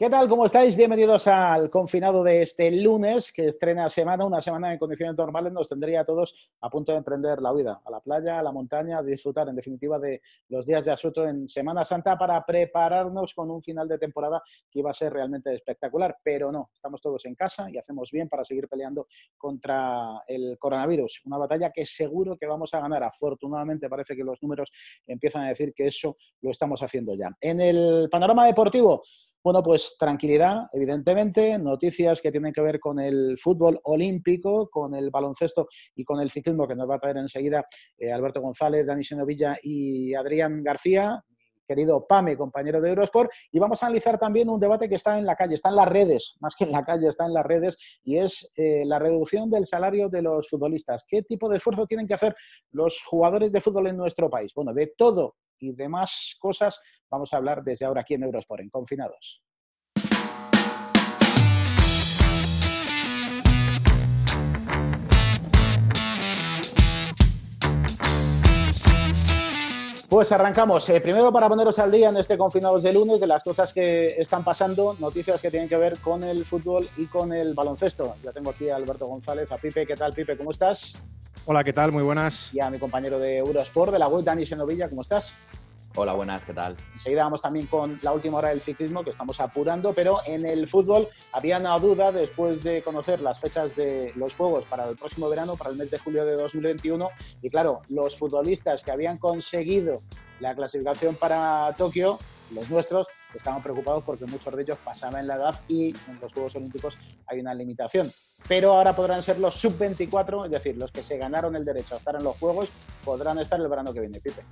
¿Qué tal? ¿Cómo estáis? Bienvenidos al confinado de este lunes, que estrena semana, una semana en condiciones normales, nos tendría a todos a punto de emprender la huida a la playa, a la montaña, a disfrutar en definitiva de los días de asueto en Semana Santa para prepararnos con un final de temporada que iba a ser realmente espectacular. Pero no, estamos todos en casa y hacemos bien para seguir peleando contra el coronavirus. Una batalla que seguro que vamos a ganar. Afortunadamente parece que los números empiezan a decir que eso lo estamos haciendo ya. En el panorama deportivo, bueno, pues tranquilidad, evidentemente, noticias que tienen que ver con el fútbol olímpico, con el baloncesto y con el ciclismo que nos va a traer enseguida eh, Alberto González, Dani Senovilla y Adrián García, querido Pame, compañero de Eurosport, y vamos a analizar también un debate que está en la calle, está en las redes, más que en la calle, está en las redes, y es eh, la reducción del salario de los futbolistas. ¿Qué tipo de esfuerzo tienen que hacer los jugadores de fútbol en nuestro país? Bueno, de todo y demás cosas vamos a hablar desde ahora aquí en Eurosport, en Confinados. Pues arrancamos. Eh, primero para poneros al día en este confinados de lunes de las cosas que están pasando, noticias que tienen que ver con el fútbol y con el baloncesto. Ya tengo aquí a Alberto González, a Pipe. ¿Qué tal, Pipe? ¿Cómo estás? Hola, ¿qué tal? Muy buenas. Y a mi compañero de Eurosport de la web, Dani Senovilla. ¿Cómo estás? Hola, buenas, ¿qué tal? Enseguida vamos también con la última hora del ciclismo, que estamos apurando, pero en el fútbol había una duda después de conocer las fechas de los Juegos para el próximo verano, para el mes de julio de 2021. Y claro, los futbolistas que habían conseguido la clasificación para Tokio, los nuestros, estaban preocupados porque muchos de ellos pasaban la edad y en los Juegos Olímpicos hay una limitación. Pero ahora podrán ser los sub-24, es decir, los que se ganaron el derecho a estar en los Juegos, podrán estar el verano que viene, Pipe.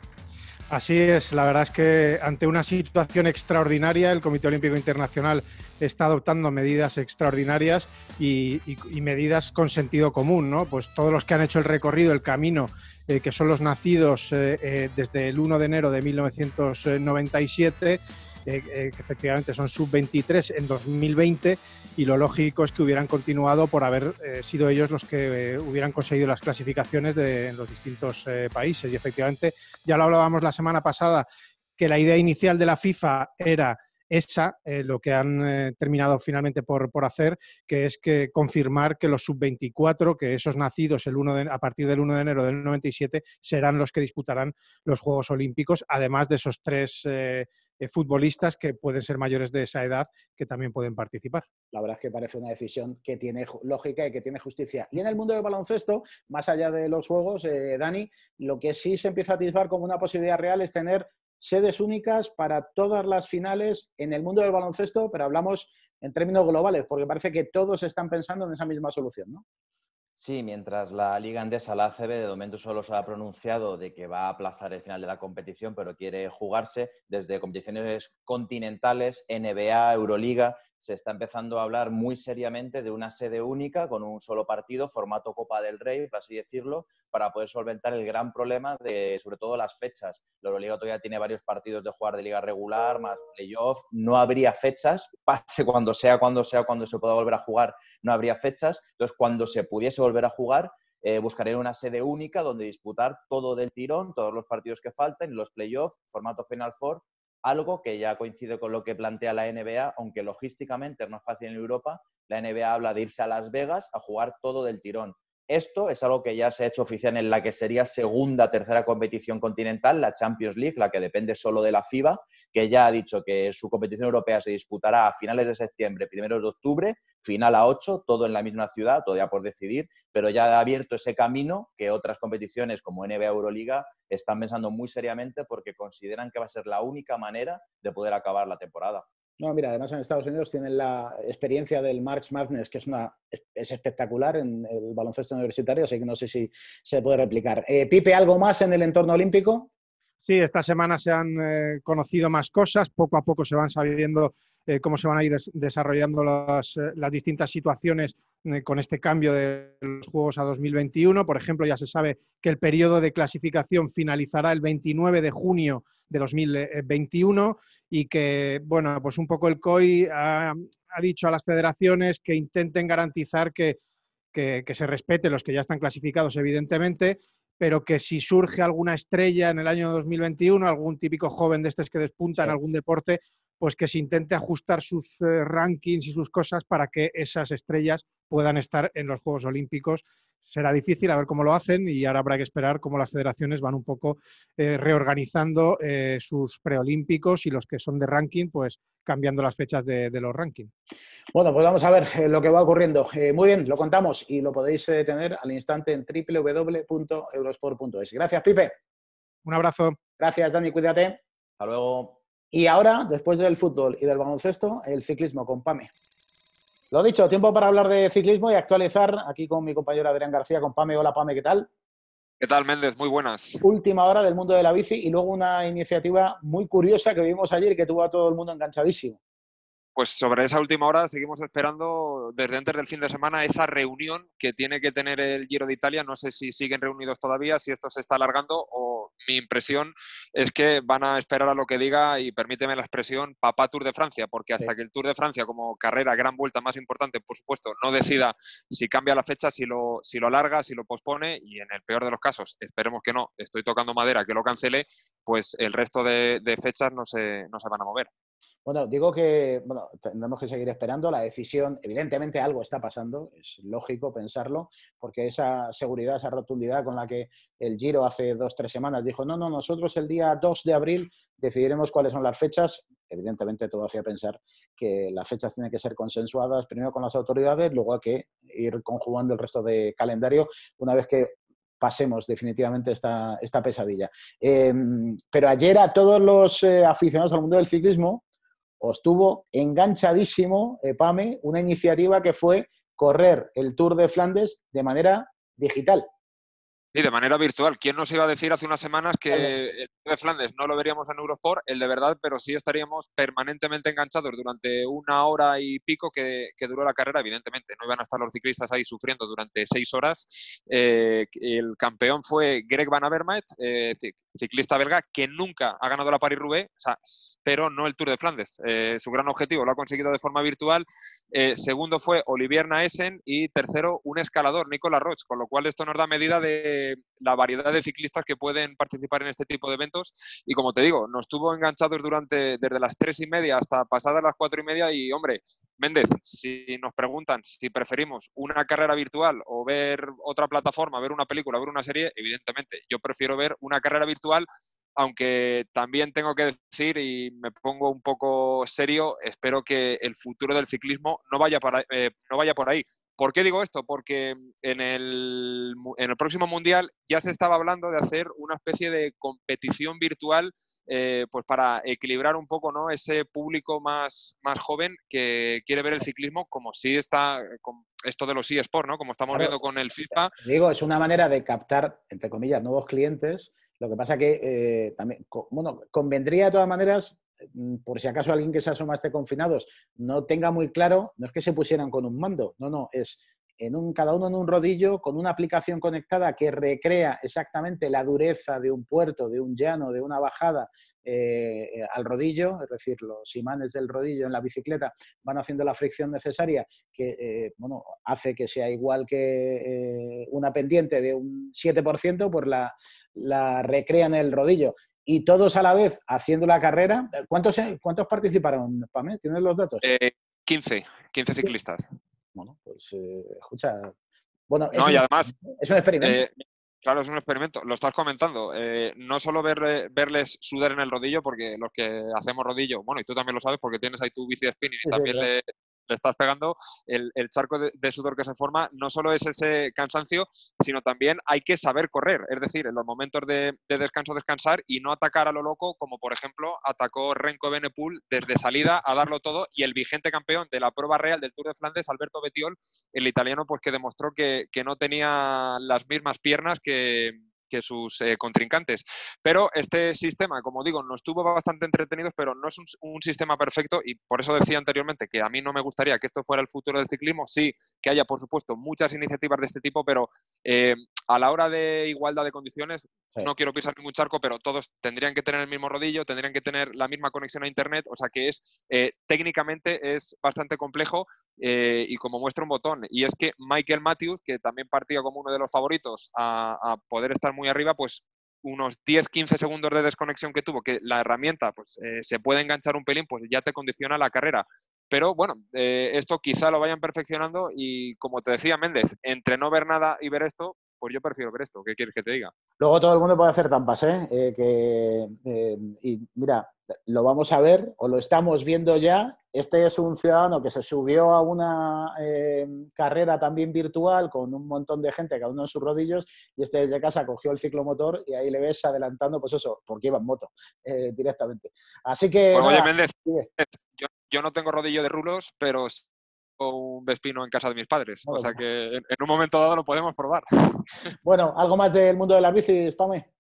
Así es, la verdad es que ante una situación extraordinaria, el Comité Olímpico Internacional está adoptando medidas extraordinarias y, medidas con sentido común, ¿no? Pues todos los que han hecho el recorrido, el camino, eh, que son los nacidos eh, eh, desde el 1 de enero de 1997, que efectivamente son sub-23 en 2020 y lo lógico es que hubieran continuado por haber eh, sido ellos los que eh, hubieran conseguido las clasificaciones de, en los distintos eh, países. Y efectivamente, ya lo hablábamos la semana pasada, que la idea inicial de la FIFA era esa, lo que han terminado finalmente por, por, hacer, que es que confirmar que los sub-24, que esos nacidos el 1 a partir del 1 de enero del 97, serán los que disputarán los Juegos Olímpicos, además de esos tres eh, futbolistas que pueden ser mayores de esa edad que también pueden participar. La verdad es que parece una decisión que tiene lógica y que tiene justicia. Y en el mundo del baloncesto, más allá de los juegos, eh, Dani, lo que sí se empieza a atisbar como una posibilidad real es tener sedes únicas para todas las finales en el mundo del baloncesto, pero hablamos en términos globales, porque parece que todos están pensando en esa misma solución, ¿no? Sí, mientras la Liga Andesa, la ACB, de momento solo se ha pronunciado de que va a aplazar el final de la competición, pero quiere jugarse desde competiciones continentales, NBA, Euroliga, se está empezando a hablar muy seriamente de una sede única con un solo partido, formato Copa del Rey, por así decirlo, para poder solventar el gran problema de, sobre todo, las fechas. La Euroliga todavía tiene varios partidos de jugar de liga regular, más playoff. No habría fechas, pase cuando sea, cuando sea, cuando se pueda volver a jugar, no habría fechas. Entonces, cuando se pudiese volver a jugar, eh, buscarían una sede única donde disputar todo del tirón, todos los partidos que falten, los playoffs, formato Final Four, algo que ya coincide con lo que plantea la NBA, aunque logísticamente no es fácil en Europa, la NBA habla de irse a Las Vegas a jugar todo del tirón. Esto es algo que ya se ha hecho oficial en la que sería segunda, tercera competición continental, la Champions League, la que depende solo de la FIBA, que ya ha dicho que su competición europea se disputará a finales de septiembre, primeros de octubre, final a ocho, todo en la misma ciudad, todavía por decidir, pero ya ha abierto ese camino que otras competiciones como NBA Euroliga están pensando muy seriamente porque consideran que va a ser la única manera de poder acabar la temporada. No, mira, además en Estados Unidos tienen la experiencia del March Madness, que es, una, es espectacular en el baloncesto universitario, así que no sé si se puede replicar. Eh, Pipe, ¿algo más en el entorno olímpico? Sí, esta semana se han eh, conocido más cosas, poco a poco se van sabiendo eh, cómo se van a ir desarrollando las, las, distintas situaciones con este cambio de los Juegos a 2021. Por ejemplo, ya se sabe que el periodo de clasificación finalizará el 29 de junio de 2021 y que, bueno, pues un poco el COI ha, dicho a las federaciones que intenten garantizar que, se respete los que ya están clasificados, evidentemente, pero que si surge alguna estrella en el año 2021, algún típico joven de estos que despunta en algún deporte, pues que se intente ajustar sus eh, rankings y sus cosas para que esas estrellas puedan estar en los Juegos Olímpicos. Será difícil a ver cómo lo hacen y ahora habrá que esperar cómo las federaciones van un poco eh, reorganizando eh, sus preolímpicos y los que son de ranking, pues cambiando las fechas de, los rankings. Bueno, pues vamos a ver lo que va ocurriendo. muy bien, lo contamos y lo podéis tener al instante en www.eurosport.es. Gracias, Pipe. Un abrazo. Gracias, Dani, cuídate. Hasta luego. Y ahora, después del fútbol y del baloncesto, el ciclismo con Pame. Lo dicho, tiempo para hablar de ciclismo y actualizar aquí con mi compañero Adrián García, con Pame. Hola Pame, ¿qué tal? ¿Qué tal, Méndez? Muy buenas. Última hora del mundo de la bici y luego una iniciativa muy curiosa que vimos ayer y que tuvo a todo el mundo enganchadísimo pues sobre esa última hora seguimos esperando desde antes del fin de semana esa reunión que tiene que tener el Giro de Italia. No sé si siguen reunidos todavía, si esto se está alargando o mi impresión es que van a esperar a lo que diga y permíteme la expresión papá Tour de Francia, porque hasta que el Tour de Francia como carrera, gran vuelta más importante, por supuesto, no decida si cambia la fecha, si lo, si lo alarga, si lo pospone y en el peor de los casos, esperemos que no, estoy tocando madera, que lo cancele, pues el resto de, de fechas no se, no se van a mover. Bueno, digo que bueno, tendremos que seguir esperando la decisión. Evidentemente algo está pasando, es lógico pensarlo, porque esa seguridad, esa rotundidad con la que el Giro hace dos, tres semanas dijo, no, no, nosotros el día 2 de abril decidiremos cuáles son las fechas. Evidentemente todo hacía pensar que las fechas tienen que ser consensuadas primero con las autoridades, luego hay que ir conjugando el resto de calendario una vez que pasemos definitivamente esta, esta pesadilla. Em, pero ayer a todos los eh, aficionados al mundo del ciclismo os tuvo enganchadísimo, eh, Pame, una iniciativa que fue correr el Tour de Flandes de manera digital. Sí, de manera virtual. ¿Quién nos iba a decir hace unas semanas que el Tour de Flandes no lo veríamos en Eurosport, el de verdad, pero sí estaríamos permanentemente enganchados durante una hora y pico que, duró la carrera, evidentemente. No iban a estar los ciclistas ahí sufriendo durante seis horas. Eh, el campeón fue Greg Van Avermaet, eh, ciclista belga, que nunca ha ganado la Paris-Roubaix, pero no el Tour de Flandes. Eh, su gran objetivo lo ha conseguido de forma virtual. Eh, segundo fue Olivier Naesen y tercero un escalador, Nicolas Roche, con lo cual esto nos da medida de la variedad de ciclistas que pueden participar en este tipo de eventos. Y como te digo, nos tuvo enganchados durante desde las tres y media hasta pasadas las cuatro y media y, hombre, Méndez, si nos preguntan si preferimos una carrera virtual o ver otra plataforma, ver una película, ver una serie, evidentemente, yo prefiero ver una carrera virtual, aunque también tengo que decir, y me pongo un poco serio, espero que el futuro del ciclismo no vaya, para, eh, no vaya por ahí. ¿Por qué digo esto? Porque en el, en el próximo Mundial ya se estaba hablando de hacer una especie de competición virtual eh, pues para equilibrar un poco ¿no? ese público más, más joven que quiere ver el ciclismo como si está con esto de los eSports, ¿no? como estamos viendo con el FIFA. Digo, es una manera de captar, entre comillas, nuevos clientes. Lo que pasa que eh, también, bueno, convendría de todas maneras, mm, por si acaso alguien que se asoma a este confinados no tenga muy claro, no es que se pusieran con un mando, no, no, es en un, cada uno en un rodillo con una aplicación conectada que recrea exactamente la dureza de un puerto, de un llano, de una bajada eh, al rodillo, es decir, los imanes del rodillo en la bicicleta van haciendo la fricción necesaria que eh, bueno, hace que sea igual que eh, una pendiente de un 7%, pues la, la recrea en el rodillo y todos a la vez haciendo la carrera. ¿Cuántos, cuántos participaron, Pame? ¿Tienes los datos? 15, 15 ciclistas. Pues eh, escucha. Bueno, es, y además, es un experimento. Eh, claro, es un experimento. Lo estás comentando. Eh, no solo ver, verles sudar en el rodillo, porque los que hacemos rodillo, bueno, y tú también lo sabes porque tienes ahí tu bici de spinning y también le, le estás pegando, el, charco de, sudor que se forma no solo es ese cansancio, sino también hay que saber correr, es decir, en los momentos de, descanso descansar y no atacar a lo loco, como por ejemplo atacó Renko Benepul desde salida a darlo todo y el vigente campeón de la prueba real del Tour de Flandes, Alberto Betiol, el italiano, pues que demostró que no tenía las mismas piernas que, que sus eh, contrincantes. Pero este sistema, como digo, nos estuvo bastante entretenidos, pero no es un, sistema perfecto y por eso decía anteriormente que a mí no me gustaría que esto fuera el futuro del ciclismo. Sí, que haya, por supuesto, muchas iniciativas de este tipo, pero eh, a la hora de igualdad de condiciones, no quiero pisar ningún charco, pero todos tendrían que tener el mismo rodillo, tendrían que tener la misma conexión a Internet, o sea que es eh, técnicamente es bastante complejo y como muestra un botón. Y es que Michael Matthews, que también partía como uno de los favoritos a, poder estar muy arriba, pues unos 10-15 segundos de desconexión que tuvo, que la herramienta pues, eh, se puede enganchar un pelín, pues ya te condiciona la carrera. Pero bueno, eh, esto quizá lo vayan perfeccionando y como te decía Méndez, entre no ver nada y ver esto, pues yo prefiero ver esto. ¿Qué quieres que te diga? Luego todo el mundo puede hacer tampas, ¿eh? eh y mira, lo vamos a ver o lo estamos viendo ya. Este es un ciudadano que se subió a una eh, carrera también virtual con un montón de gente, cada uno en sus rodillos, y este desde casa cogió el ciclomotor y ahí le ves adelantando, pues eso, porque iba en moto eh, directamente. Así que. oye, Méndez, yo, no tengo rodillo de rulos, pero un Vespino en casa de mis padres. o sea que en, un momento dado lo podemos probar. Bueno, ¿algo más del mundo de las bicis, Pame?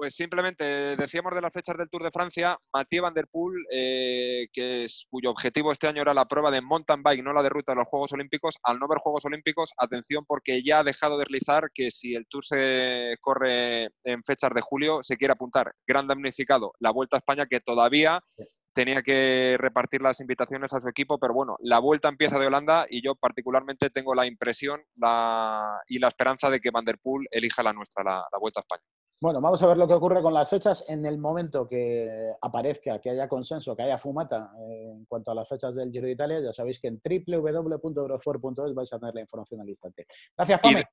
Pues simplemente decíamos de las fechas del Tour de Francia, Mathieu Van Der Poel, eh, que es, cuyo objetivo este año era la prueba de mountain bike, no la de ruta de los Juegos Olímpicos. Al no ver Juegos Olímpicos, atención porque ya ha dejado de deslizar que si el Tour se corre en fechas de julio, se quiere apuntar. Gran damnificado la Vuelta a España que todavía tenía que repartir las invitaciones a su equipo, pero bueno, la vuelta empieza de Holanda y yo particularmente tengo la impresión y la esperanza de que Van Der Poel elija la nuestra, la Vuelta a España. Bueno, vamos a ver lo que ocurre con las fechas en el momento que aparezca, que haya consenso, que haya fumata eh, en cuanto a las fechas del Giro de Italia. Ya sabéis que en www.eurosport.es vais a tener la información al instante. Gracias, Pame.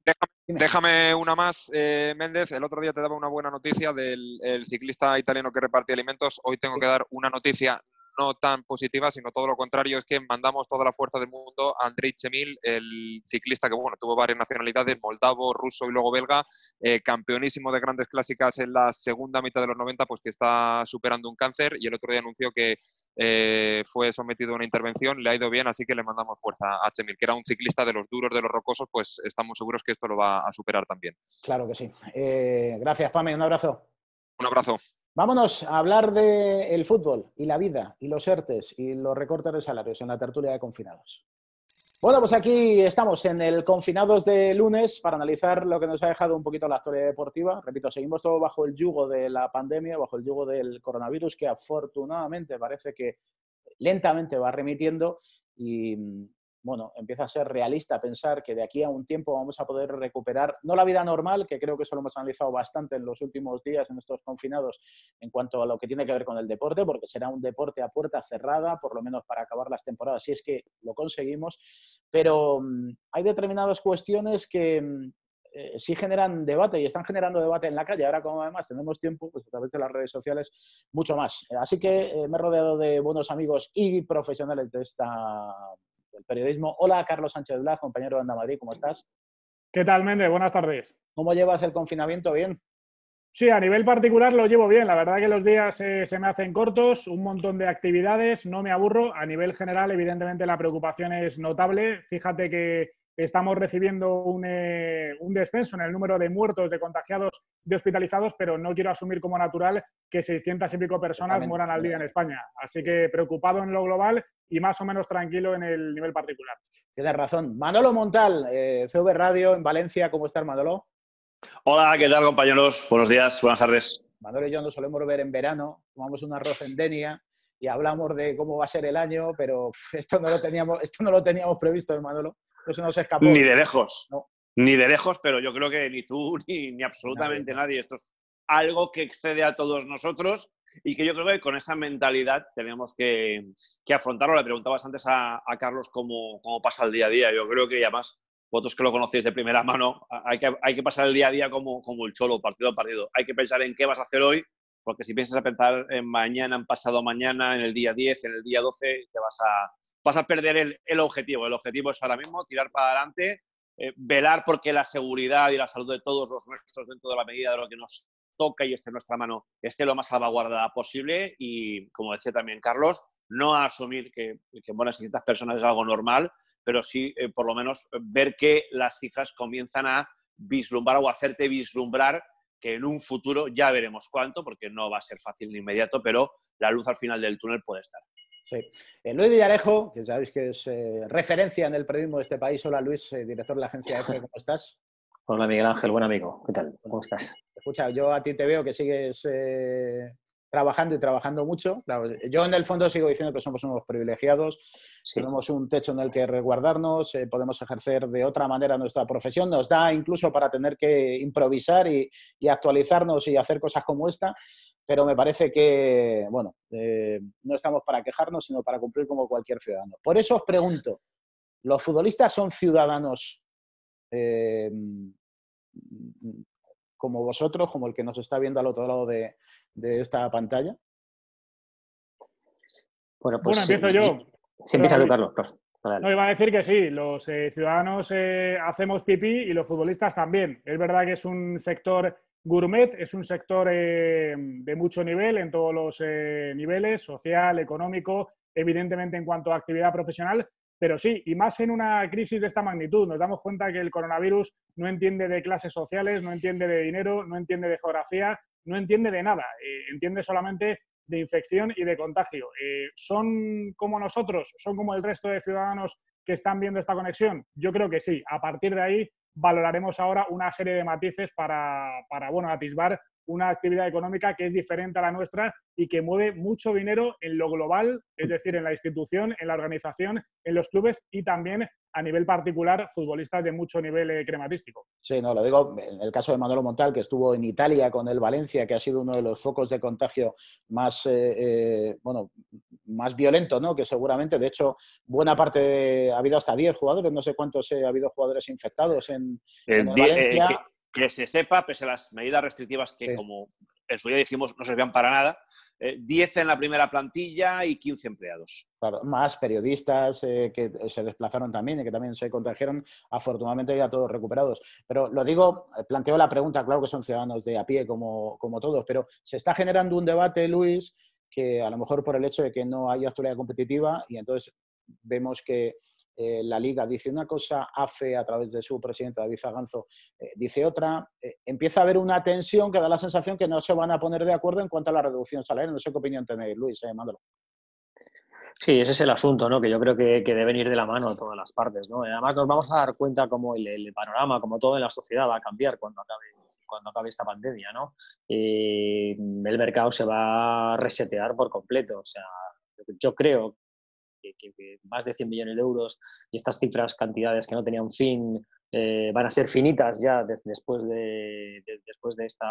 Déjame, una más, eh, Méndez. El otro día te daba una buena noticia del ciclista italiano que repartía alimentos. Hoy tengo que dar una noticia no tan positiva, sino todo lo contrario, es que mandamos toda la fuerza del mundo a Andrei Chemil, el ciclista que bueno, tuvo varias nacionalidades, moldavo, ruso y luego belga, eh, campeonísimo de grandes clásicas en la segunda mitad de los 90, pues que está superando un cáncer y el otro día anunció que eh, fue sometido a una intervención, le ha ido bien, así que le mandamos fuerza a Chemil, que era un ciclista de los duros, de los rocosos, pues estamos seguros que esto lo va a superar también. Claro que sí. Eh, gracias, Pame, un abrazo. Un abrazo. Vámonos a hablar del fútbol y la vida y los ERTES y los recortes de salarios en la tertulia de confinados. Bueno, pues aquí estamos en el confinados de lunes para analizar lo que nos ha dejado un poquito la historia deportiva. Repito, seguimos todo bajo el yugo de la pandemia, bajo el yugo del coronavirus, que afortunadamente parece que lentamente va remitiendo y bueno, empieza a ser realista pensar que de aquí a un tiempo vamos a poder recuperar, no la vida normal, que creo que eso lo hemos analizado bastante en los últimos días, en estos confinados, en cuanto a lo que tiene que ver con el deporte, porque será un deporte a puerta cerrada, por lo menos para acabar las temporadas, si es que lo conseguimos, pero mm, hay determinadas cuestiones que mm, eh, sí generan debate y están generando debate en la calle. Ahora, como además tenemos tiempo, pues a través de las redes sociales, mucho más. Así que eh, me he rodeado de buenos amigos y profesionales de esta el periodismo. Hola, Carlos Sánchez Blas, compañero de Anda Madrid, ¿cómo estás? ¿Qué tal, Méndez? Buenas tardes. ¿Cómo llevas el confinamiento? ¿Bien? Sí, a nivel particular lo llevo bien. La verdad que los días eh, se me hacen cortos, un montón de actividades, no me aburro. A nivel general, evidentemente, la preocupación es notable. Fíjate que Estamos recibiendo eh, un, descenso en el número de muertos, de contagiados, de hospitalizados, pero no quiero asumir como natural que 600 y pico personas mueran al día en España. Así que preocupado en lo global y más o menos tranquilo en el nivel particular. Tienes razón. Manolo Montal, eh, CV Radio en Valencia. ¿Cómo estás, Manolo? Hola, ¿qué tal, compañeros? Buenos días, buenas tardes. Manolo y yo nos solemos ver en verano, tomamos un arroz en Denia y hablamos de cómo va a ser el año, pero esto no lo teníamos, esto no lo teníamos previsto, ¿eh, Manolo. Ni de lejos. Ni de lejos, pero yo creo que ni tú ni, absolutamente nadie. Esto es algo que excede a todos nosotros y que yo creo que con esa mentalidad tenemos que, afrontarlo. Le preguntabas antes a, Carlos cómo, cómo, pasa el día a día. Yo creo que además, vosotros que lo conocéis de primera mano, hay que, hay que pasar el día a día como, como el cholo, partido a partido. Hay que pensar en qué vas a hacer hoy, porque si piensas a pensar en mañana, en pasado mañana, en el día 10, en el día 12, te vas a, vas a perder el, objetivo. El objetivo es ahora mismo tirar para adelante, eh, velar porque la seguridad y la salud de todos los nuestros, dentro de la medida de lo que nos toca y esté en nuestra mano, esté lo más salvaguardada posible. Y, como decía también Carlos, no asumir que, que buenas 600 personas es algo normal, pero sí, eh, por lo menos, ver que las cifras comienzan a vislumbrar o hacerte vislumbrar que en un futuro ya veremos cuánto, porque no va a ser fácil ni inmediato, pero la luz al final del túnel puede estar. Sí. Eh, Luis Villarejo, que sabéis que es eh, referencia en el periodismo de este país. Hola Luis, eh, director de la agencia EFE, ¿cómo estás? Hola Miguel Ángel, buen amigo. ¿Qué tal? ¿Cómo estás? Escucha, yo a ti te veo que sigues trabajando y trabajando mucho. yo en el fondo sigo diciendo que somos unos privilegiados, tenemos un techo en el que resguardarnos, eh, podemos ejercer de otra manera nuestra profesión, nos da incluso para tener que improvisar y, actualizarnos y hacer cosas como esta, pero me parece que, bueno, eh, no estamos para quejarnos, sino para cumplir como cualquier ciudadano. Por eso os pregunto, ¿los futbolistas son ciudadanos eh, como vosotros, como el que nos está viendo al otro lado de, esta pantalla? Bueno, pues empiezo yo. Sí, empieza tú, Carlos. No, iba a decir que sí, los eh, ciudadanos eh, hacemos pipí y los futbolistas también. Es verdad que es un sector gourmet, es un sector eh, de mucho nivel en todos los niveles, social, económico, evidentemente en cuanto a actividad profesional, pero sí, y más en una crisis de esta magnitud, nos damos cuenta que el coronavirus no entiende de clases sociales, no entiende de dinero, no entiende de geografía, no entiende de nada, eh, entiende solamente de infección y de contagio. Eh, ¿Son como nosotros? ¿Son como el resto de ciudadanos que están viendo esta conexión? Yo creo que sí. A partir de ahí valoraremos ahora una serie de matices para, para bueno, atisbar una actividad económica que es diferente a la nuestra y que mueve mucho dinero en lo global, es decir, en la institución, en la organización, en los clubes y también a nivel particular futbolistas de mucho nivel eh, crematístico. Sí, no, lo digo en el caso de Manolo Montal, que estuvo en Italia con el Valencia, que ha sido uno de los focos de contagio más, eh, eh, bueno, más violento, ¿no? Que seguramente, de hecho, buena parte, ha habido hasta 10 jugadores, no sé cuántos ha habido jugadores infectados en, en Valencia que se sepa, pese a las medidas restrictivas que, como en su día dijimos, no servían para nada, 10 eh, en la primera plantilla y 15 empleados. Claro, más periodistas eh, que se desplazaron también y que también se contagiaron, afortunadamente ya todos recuperados. Pero lo digo, eh, planteo la pregunta, claro que son ciudadanos de a pie como, como todos, pero se está generando un debate, Luis, que a lo mejor por el hecho de que no hay actualidad competitiva y entonces vemos que eh, la liga dice una cosa, AFE a través de su presidente David Zaganzo eh, dice otra, eh, empieza a haber una tensión que da la sensación que no se van a poner de acuerdo en cuanto a la reducción salarial. No sé qué opinión tenéis, Luis, Mándalo. Sí, ese es el asunto, ¿no? Que yo creo que, deben ir de la mano todas las partes, ¿no? Además nos vamos a dar cuenta cómo el, panorama, como todo en la sociedad va a cambiar cuando acabe, esta pandemia, ¿no? el mercado se va a resetear por completo. O sea, yo creo que, más de 100 millones de euros y estas cifras, cantidades que no tenían fin, eh, van a ser finitas ya después, de, después de esta,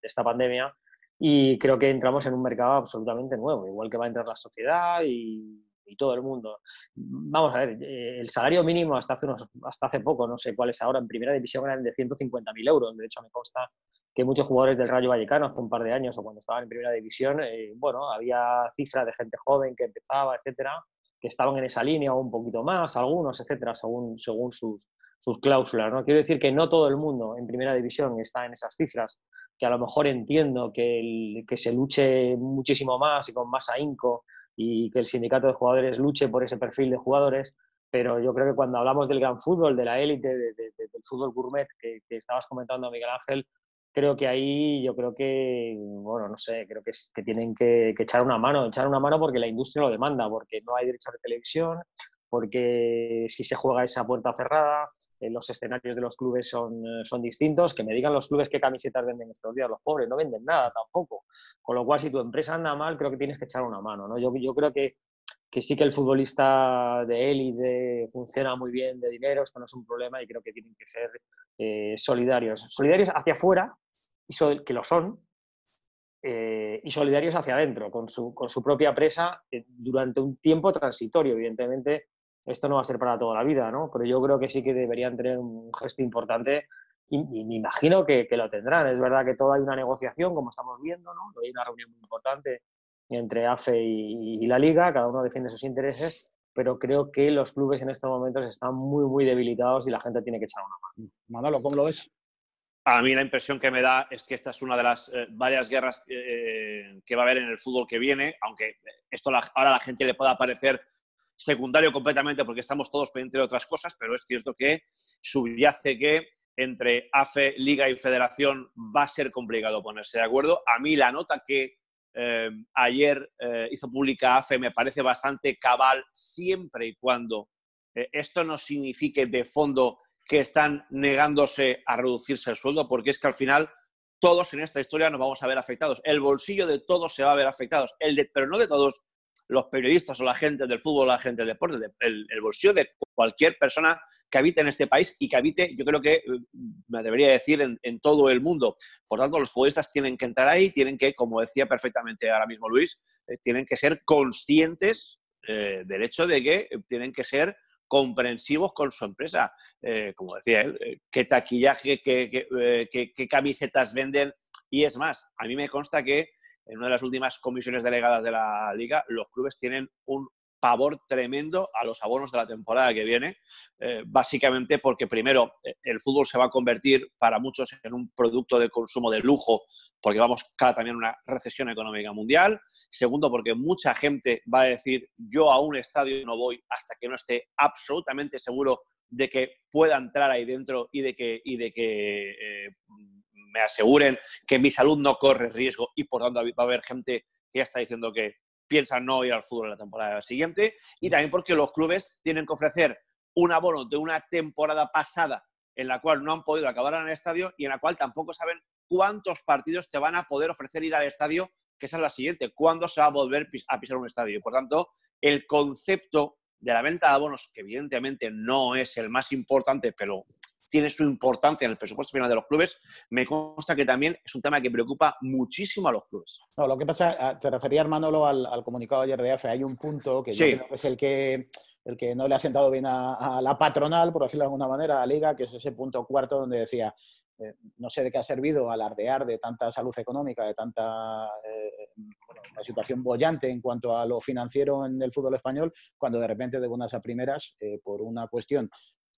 de esta pandemia. Y creo que entramos en un mercado absolutamente nuevo, igual que va a entrar la sociedad y, y todo el mundo. Vamos a ver, eh, el salario mínimo hasta hace, unos, hasta hace poco, no sé cuál es ahora, en primera división eran de 150.000 euros. De hecho, me consta que muchos jugadores del Rayo Vallecano hace un par de años o cuando estaban en primera división, eh, bueno, había cifras de gente joven que empezaba, etcétera, que estaban en esa línea o un poquito más, algunos, etcétera, según, según sus, sus cláusulas. ¿no? Quiero decir que no todo el mundo en primera división está en esas cifras, que a lo mejor entiendo que, que se luche muchísimo más y con más ahínco y que el sindicato de jugadores luche por ese perfil de jugadores, pero yo creo que cuando hablamos del gran fútbol, de la élite, del fútbol gourmet que, que, estabas comentando, Miguel Ángel, creo que ahí yo creo que, bueno, no sé, creo que, tienen que, echar una mano, echar una mano porque la industria lo demanda, porque no hay derechos de televisión, porque si se juega esa puerta cerrada, eh, los escenarios de los clubes son, eh, son distintos, que me digan los clubes qué camisetas venden estos días, los pobres no venden nada tampoco. Con lo cual, si tu empresa anda mal, creo que tienes que echar una mano. ¿no? Yo, yo creo que, que sí que el futbolista de élite funciona muy bien de dinero, esto no es un problema y creo que tienen que ser eh, solidarios. Solidarios hacia afuera, y que lo son, eh, y solidarios hacia adentro, con su, con su propia presa eh, durante un tiempo transitorio. Evidentemente, esto no va a ser para toda la vida, ¿no? Pero yo creo que sí que deberían tener un gesto importante y, me imagino que, que, lo tendrán. Es verdad que todo hay una negociación, como estamos viendo, ¿no? Hay una reunión muy importante entre AFE y, la Liga, cada uno defiende sus intereses, pero creo que los clubes en estos momentos están muy, muy debilitados y la gente tiene que echar una mano. Manolo, ¿cómo lo ves? A mí la impresión que me da es que esta es una de las eh, varias guerras eh, que va a haber en el fútbol que viene, aunque esto ahora a la gente le pueda parecer secundario completamente porque estamos todos pendientes de otras cosas, pero es cierto que subyace que entre AFE, Liga y Federación va a ser complicado ponerse de acuerdo. A mí la nota que eh, ayer hizo pública AFE me parece bastante cabal siempre y cuando esto no signifique de fondo que están negándose a reducirse el sueldo, porque es que al final todos en esta historia nos vamos a ver afectados. El bolsillo de todos se va a ver afectados, el de, pero no de todos los periodistas o la gente del fútbol o la gente del deporte, el, bolsillo de cualquier persona que habite en este país y que habite, yo creo que me debería decir, en, todo el mundo. Por tanto, los futbolistas tienen que entrar ahí, tienen que, como decía perfectamente ahora mismo Luis, eh, tienen que ser conscientes eh, del hecho de que tienen que ser comprensivos con su empresa. como decía él, qué taquillaje, qué camisetas venden. Y es más, a mí me consta que en una de las últimas comisiones delegadas de la liga, los clubes tienen un pavor tremendo a los abonos de la temporada que viene, eh, básicamente porque primero eh, el fútbol se va a convertir para muchos en un producto de consumo de lujo, porque vamos cada también una recesión económica mundial, segundo porque mucha gente va a decir yo a un estadio no voy hasta que no esté absolutamente seguro de que pueda entrar ahí dentro y de que, y de que eh, me aseguren que mi salud no corre riesgo y por tanto va a haber gente que ya está diciendo que piensa no ir al fútbol en la temporada siguiente y también porque los clubes tienen que ofrecer un abono de una temporada pasada en la cual no han podido acabar en el estadio y en la cual tampoco saben cuántos partidos te van a poder ofrecer ir al estadio, que esa es la siguiente, cuándo se va a volver a pisar un estadio. Y por tanto, el concepto de la venta de abonos, que evidentemente no es el más importante, pero tiene su importancia en el presupuesto final de los clubes, me consta que también es un tema que preocupa muchísimo a los clubes. No, lo que pasa, ah, te refería, Manolo, al, al comunicado ayer de AFE. Hay un punto que yo creo que es el que, el que no le ha sentado bien a, la patronal, por decirlo de alguna manera, a la liga, que es ese punto cuarto donde decía, eh, no sé de qué ha servido alardear de tanta salud económica, de tanta eh, una situación bollante en cuanto a lo financiero en el fútbol español, cuando de repente de buenas a primeras, eh, por una cuestión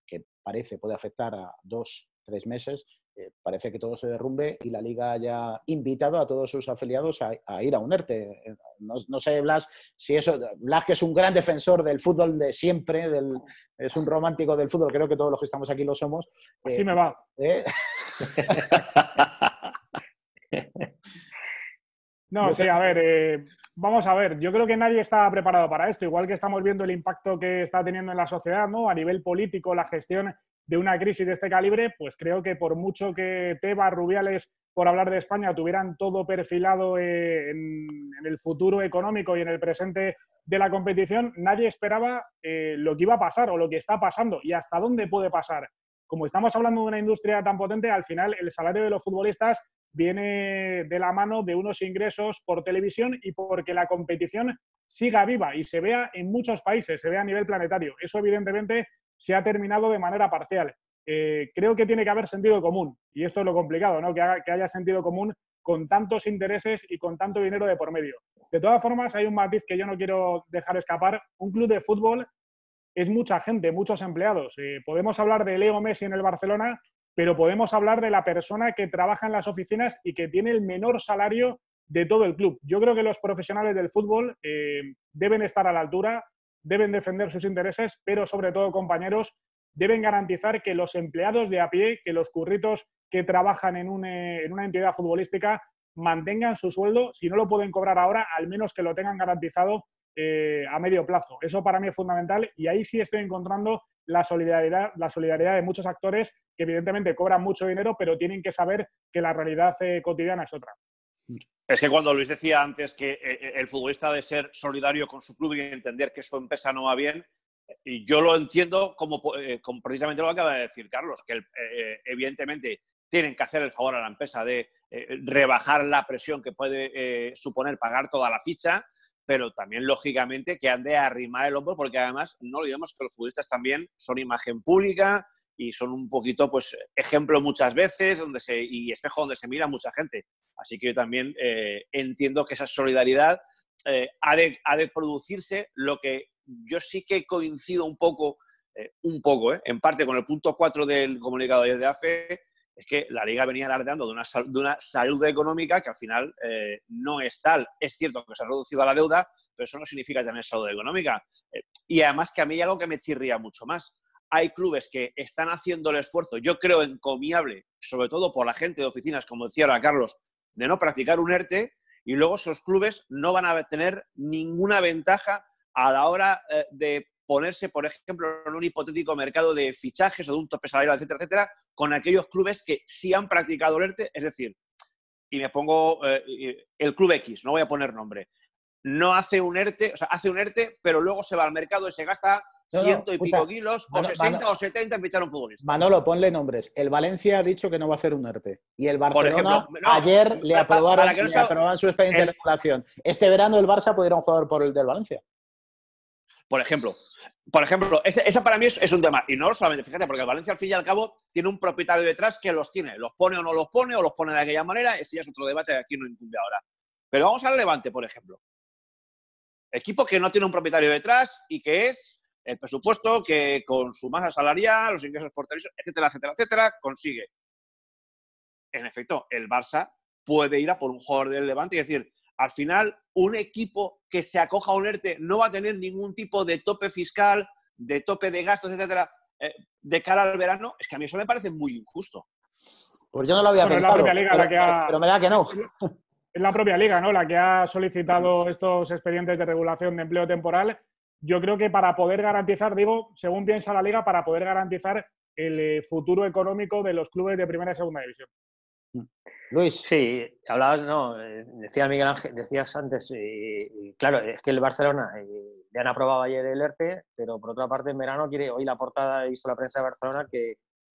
que parece puede afectar a dos, tres meses, eh, parece que todo se derrumbe y la liga haya invitado a todos sus afiliados a, ir a unerte. Eh, no, sé, Blas, si eso, Blas que es un gran defensor del fútbol de siempre, del, es un romántico del fútbol, creo que todos los que estamos aquí lo somos. Así eh, me va. no, sí, a ver, vamos a ver, yo creo que nadie está preparado para esto, igual que estamos viendo el impacto que está teniendo en la sociedad, ¿no? A nivel político, la gestión de una crisis de este calibre, pues creo que por mucho que Teba, Rubiales, por hablar de España, tuvieran todo perfilado eh, en, el futuro económico y en el presente de la competición, nadie esperaba eh, lo que iba a pasar o lo que está pasando y hasta dónde puede pasar. Como estamos hablando de una industria tan potente, al final el salario de los futbolistas viene de la mano de unos ingresos por televisión y porque la competición siga viva y se vea en muchos países, se vea a nivel planetario. Eso evidentemente se ha terminado de manera parcial. Eh, creo que tiene que haber sentido común y esto es lo complicado, ¿no? que, haya sentido común con tantos intereses y con tanto dinero de por medio. De todas formas, hay un matiz que yo no quiero dejar escapar. Un club de fútbol es mucha gente, muchos empleados. Eh, podemos hablar de Leo Messi en el Barcelona, pero podemos hablar de la persona que trabaja en las oficinas y que tiene el menor salario de todo el club. Yo creo que los profesionales del fútbol eh, deben estar a la altura, deben defender sus intereses, pero sobre todo, compañeros, deben garantizar que los empleados de a pie, que los curritos que trabajan en, eh, una entidad futbolística mantengan su sueldo, si no lo pueden cobrar ahora, al menos que lo tengan garantizado eh, a medio plazo. Eso para mí es fundamental y ahí sí estoy encontrando la solidaridad, la solidaridad de muchos actores que evidentemente cobran mucho dinero, pero tienen que saber que la realidad eh, cotidiana es otra. Es que cuando Luis decía antes que eh, el futbolista debe ser solidario con su club y entender que su empresa no va bien, y yo lo entiendo como, como precisamente lo que acaba de decir Carlos, que evidentemente tienen que hacer el favor a la empresa de rebajar la presión que puede suponer pagar toda la ficha, pero también, lógicamente, que han de arrimar el hombro, porque además no olvidemos que los futbolistas también son imagen pública y son un poquito, pues, ejemplo muchas veces donde se, y espejo donde se mira mucha gente. Así que yo también eh, entiendo que esa solidaridad eh, ha, de, ha, de, producirse, lo que yo sí que coincido un poco, eh, un poco, en parte con el punto 4 del comunicado de AFE, es que la liga venía alardeando de una, de una salud económica que al final eh, no es tal. Es cierto que se ha reducido la deuda, pero eso no significa tener salud económica. Eh, y además que a mí hay algo que me chirría mucho más. Hay clubes que están haciendo el esfuerzo, yo creo encomiable, sobre todo por la gente de oficinas, como decía ahora Carlos, de no practicar un ERTE, y luego esos clubes no van a tener ninguna ventaja a la hora eh, de ponerse, por ejemplo, en un hipotético mercado de fichajes o de un tope salarial, etcétera, etcétera, con aquellos clubes que sí han practicado el ERTE. Es decir, y me pongo eh, el Club X, no voy a poner nombre, no hace un ERTE, o sea, hace un ERTE, pero luego se va al mercado y se gasta ciento y pico kilos, o 60 o 70 en fichar un futbolista. Manolo, ponle nombres. El Valencia ha dicho que no va a hacer un ERTE. Y el Barcelona ayer le aprobaron, su experiencia de regulación. Este verano el Barça pudiera un jugador por el del Valencia. Por ejemplo, por ejemplo, esa para mí es, un tema. Y no solamente, fíjate, porque el Valencia al fin y al cabo tiene un propietario detrás que los tiene. Los pone o no los pone, o los pone de aquella manera. Ese ya es otro debate que aquí no incumbe ahora. Pero vamos al Levante, por ejemplo. Equipo que no tiene un propietario detrás y que es el presupuesto que con su masa salarial, los ingresos por televisión, etcétera, etcétera, etcétera, consigue. En efecto, el Barça puede ir a por un jugador del Levante y decir, al final, un equipo que se acoja a un ERTE no va a tener ningún tipo de tope fiscal, de tope de gastos, etcétera, eh, de cara al verano. Es que a mí eso me parece muy injusto. Pues yo no lo había pensado, pero, me da que no. Es la propia liga, ¿no? La que ha solicitado estos expedientes de regulación de empleo temporal yo creo que para poder garantizar, digo, según piensa la liga, para poder garantizar el eh, futuro económico de los clubes de primera y segunda división. Mm. Luis. Sí, hablabas, no, eh, decía Miguel Ángel, decías antes, y, claro, es que el Barcelona eh, le han aprobado ayer el ERTE, pero por otra parte en verano quiere, hoy la portada hizo la prensa de Barcelona que,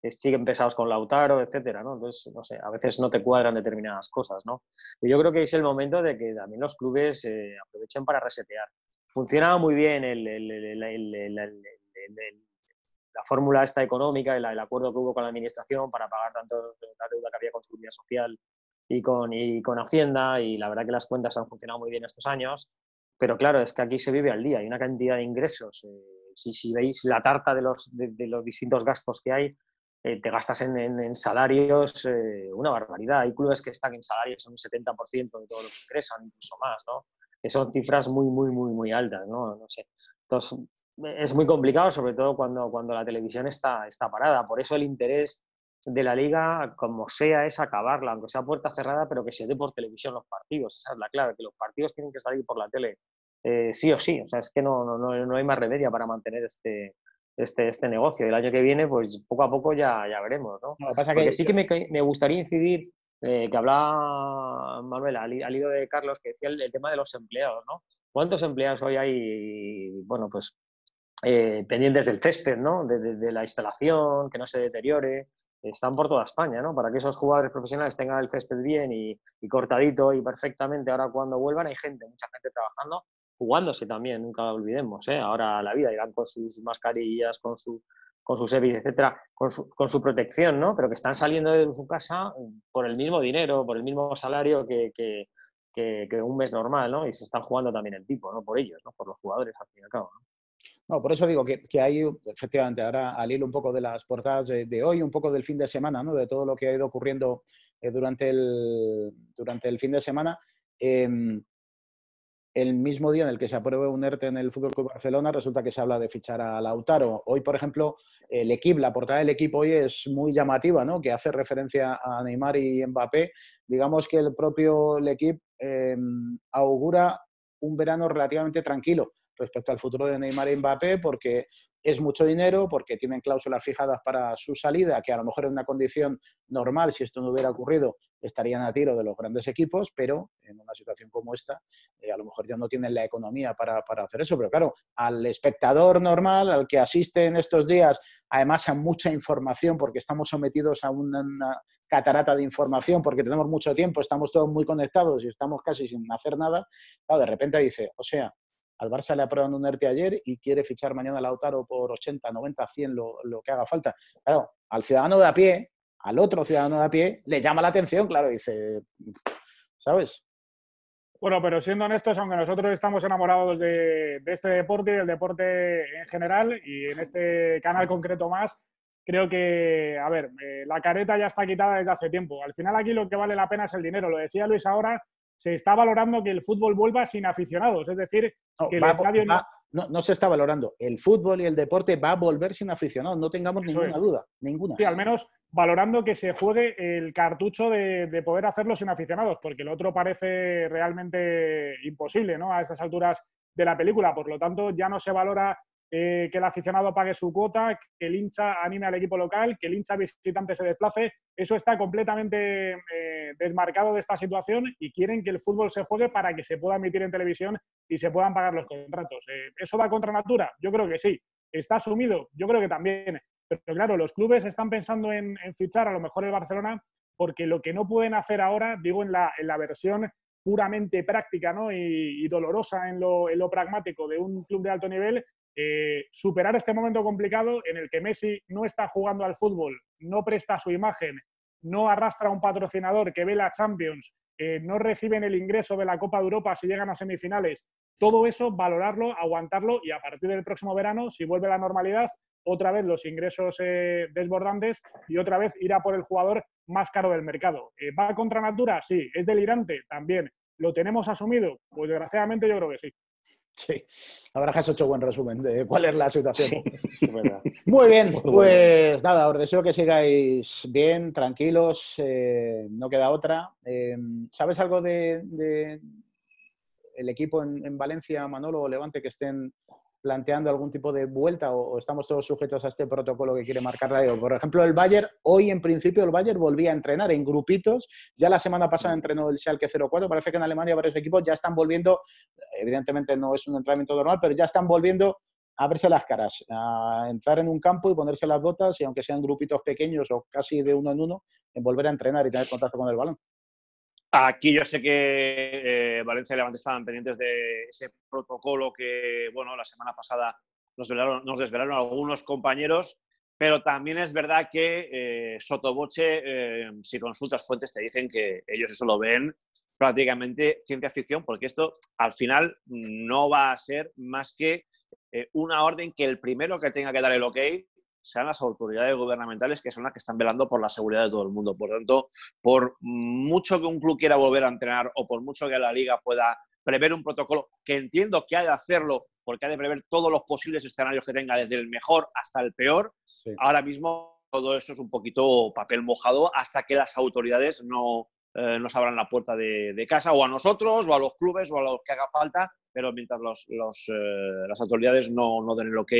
siguen pesados con Lautaro, etcétera, ¿no? Entonces, no sé, a veces no te cuadran determinadas cosas, ¿no? yo creo que es el momento de que también los clubes aprovechen para resetear funcionaba muy bien la fórmula esta económica, el, el, acuerdo que hubo con la administración para pagar tanto la deuda que había con Seguridad Social y con, y con Hacienda, y la verdad que las cuentas han funcionado muy bien estos años, pero claro, es que aquí se vive al día, hay una cantidad de ingresos. Eh, si, si, veis la tarta de los, de, los distintos gastos que hay, eh, te gastas en, en, salarios eh, una barbaridad. Hay clubes que están en salarios un 70% de todo lo que ingresan, incluso más, ¿no? que son cifras muy, muy, muy, muy altas, ¿no? No sé. Entonces, es muy complicado, sobre todo cuando, cuando la televisión está, está parada. Por eso el interés de la liga, como sea, es acabarla, aunque sea puerta cerrada, pero que se dé por televisión los partidos. Esa es la clave, que los partidos tienen que salir por la tele eh, sí o sí. O sea, es que no, no, no, hay más remedio para mantener este, este, este negocio. El año que viene, pues poco a poco ya, ya veremos, ¿no? pasa que sí que me, me, gustaría incidir eh, que hablaba Manuel al, hilo de Carlos, que decía el, tema de los empleados, ¿no? ¿Cuántos empleados hoy hay, bueno, pues eh, pendientes del césped, ¿no? De, la instalación, que no se deteriore? Están por toda España, ¿no? Para que esos jugadores profesionales tengan el césped bien y, cortadito y perfectamente. Ahora cuando vuelvan hay gente, mucha gente trabajando, jugándose también, nunca lo olvidemos, ¿eh? Ahora la vida, irán con sus mascarillas, con su con sus EBIs, etcétera, con su, protección, ¿no? Pero que están saliendo de su casa por el mismo dinero, por el mismo salario que, que, un mes normal, ¿no? Y se están jugando también el tipo, ¿no? Por ellos, ¿no? Por los jugadores, al fin y al cabo, ¿no? Por eso digo que, que, hay, efectivamente, ahora al hilo un poco de las portadas de, hoy, un poco del fin de semana, ¿no? De todo lo que ha ido ocurriendo eh, durante, el, durante el fin de semana. Eh, el mismo día en el que se apruebe un ERTE en el Fútbol Club Barcelona, resulta que se habla de fichar a Lautaro. Hoy, por ejemplo, el equipo, la portada del equipo hoy es muy llamativa, ¿no? Que hace referencia a Neymar y Mbappé. Digamos que el propio equipo em, augura un verano relativamente tranquilo respecto al futuro de Neymar y Mbappé, porque es mucho dinero porque tienen cláusulas fijadas para su salida, que a lo mejor en una condición normal, si esto no hubiera ocurrido, estarían a tiro de los grandes equipos, pero en una situación como esta, eh, a lo mejor ya no tienen la economía para, hacer eso. Pero claro, al espectador normal, al que asiste en estos días, además a mucha información, porque estamos sometidos a una, catarata de información, porque tenemos mucho tiempo, estamos todos muy conectados y estamos casi sin hacer nada, de repente dice, o sea, al Barça le aprueban un ERTE ayer y quiere fichar mañana a Lautaro por 80, 90, 100, lo, lo que haga falta. Claro, al ciudadano de a pie, al otro ciudadano de a pie, le llama la atención, claro, dice, ¿sabes? Bueno, pero siendo honestos, aunque nosotros estamos enamorados de, este deporte y del deporte en general, y en este canal concreto más, creo que, a ver, eh, la careta ya está quitada desde hace tiempo. Al final aquí lo que vale la pena es el dinero. Lo decía Luis ahora, se está valorando que el fútbol vuelva sin aficionados, es decir, que el estadio no... no... se está valorando. El fútbol y el deporte va a volver sin aficionados, no tengamos ninguna duda, ninguna. Sí, al menos valorando que se juegue el cartucho de, poder hacerlo sin aficionados, porque el otro parece realmente imposible, ¿no? A estas alturas de la película. Por lo tanto, ya no se valora eh, que el aficionado pague su cuota, que el hincha anime al equipo local, que el hincha visitante se desplace. Eso está completamente eh, desmarcado de esta situación y quieren que el fútbol se juegue para que se pueda emitir en televisión y se puedan pagar los contratos. Eh, ¿Eso va contra natura? Yo creo que sí. ¿Está asumido? Yo creo que también. Pero claro, los clubes están pensando en, fichar a lo mejor el Barcelona porque lo que no pueden hacer ahora, digo en la, en la versión puramente práctica ¿no? y, dolorosa en lo, en lo, pragmático de un club de alto nivel, eh, superar este momento complicado en el que Messi no está jugando al fútbol, no presta su imagen, no arrastra a un patrocinador que ve la Champions, eh, no reciben el ingreso de la Copa de Europa si llegan a semifinales. Todo eso, valorarlo, aguantarlo y a partir del próximo verano, si vuelve la normalidad, otra vez los ingresos eh, desbordantes y otra vez ir a por el jugador más caro del mercado. ¿Va contra natura? Sí. ¿Es delirante? También. ¿Lo tenemos asumido? Pues desgraciadamente yo creo que sí. Sí, la has hecho buen resumen de cuál es la situación. Muy bien, pues nada, os deseo que sigáis bien, tranquilos, eh, no queda otra. Eh, ¿Sabes algo de, el equipo en, en, Valencia, Manolo o Levante, que estén planteando algún tipo de vuelta o, estamos todos sujetos a este protocolo que quiere marcar la Por ejemplo, el Bayern, hoy en principio el Bayern volvía a entrenar en grupitos. Ya la semana pasada entrenó el Schalke 04. Parece que en Alemania varios equipos ya están volviendo, evidentemente no es un entrenamiento normal, pero ya están volviendo a verse las caras, a entrar en un campo y ponerse las botas y aunque sean grupitos pequeños o casi de uno en uno, en volver a entrenar y tener contacto con el balón. Aquí yo sé que eh, Valencia y Levante estaban pendientes de ese protocolo que, bueno, la semana pasada nos, nos desvelaron algunos compañeros, pero también es verdad que eh, Sotoboche, eh, si consultas fuentes, te dicen que ellos eso lo ven prácticamente ciencia ficción, porque esto al final no va a ser más que una orden que el primero que tenga que dar el ok sean las autoridades gubernamentales que son las que están velando por la seguridad de todo el mundo. Por tanto, por mucho que un club quiera volver a entrenar o por mucho que la liga pueda prever un protocolo, que entiendo que ha de hacerlo porque ha de prever todos los posibles escenarios que tenga, desde el mejor hasta el peor, ahora mismo todo eso es un poquito papel mojado hasta que las autoridades no, eh, nos abran la puerta de, de, casa o a nosotros o a los clubes o a los que haga falta pero mientras eh, las autoridades no, no, den el ok,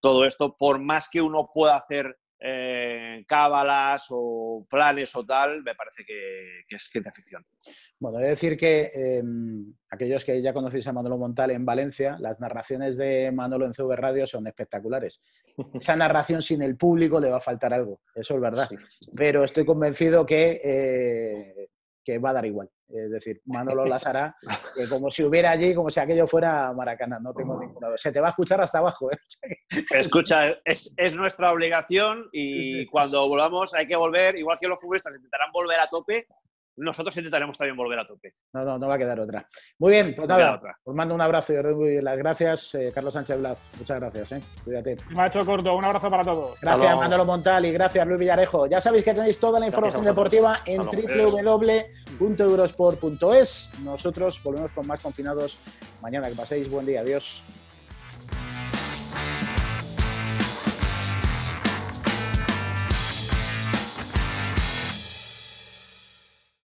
todo esto, por más que uno pueda hacer eh, cábalas o planes o tal, me parece que, es ciencia ficción. Bueno, he de decir que em, aquellos que ya conocéis a Manolo Montal en Valencia, las narraciones de Manolo en CV Radio son espectaculares. Esa narración sin el público le va a faltar algo, eso es verdad. Pero estoy convencido que, eh, que va a dar igual. Es decir, Manolo las hará como si hubiera allí, como si aquello fuera Maracaná, no tengo ninguna duda. Se te va a escuchar hasta abajo. ¿eh? Escucha, es, es, nuestra obligación y cuando volvamos hay que volver, igual que los futbolistas intentarán volver a tope, nosotros intentaremos también volver a tope. No, no, no va a quedar otra. Muy bien, pues nada, os mando un abrazo y os doy las gracias. Eh, Carlos Sánchez Blas, muchas gracias. Eh. Cuídate. Macho corto, un abrazo para todos. Gracias, Manolo Montal y gracias, Luis Villarejo. Ya sabéis que tenéis toda la información deportiva en www.eurosport.es. Nosotros volvemos con más confinados mañana. Que paséis buen día. Adiós.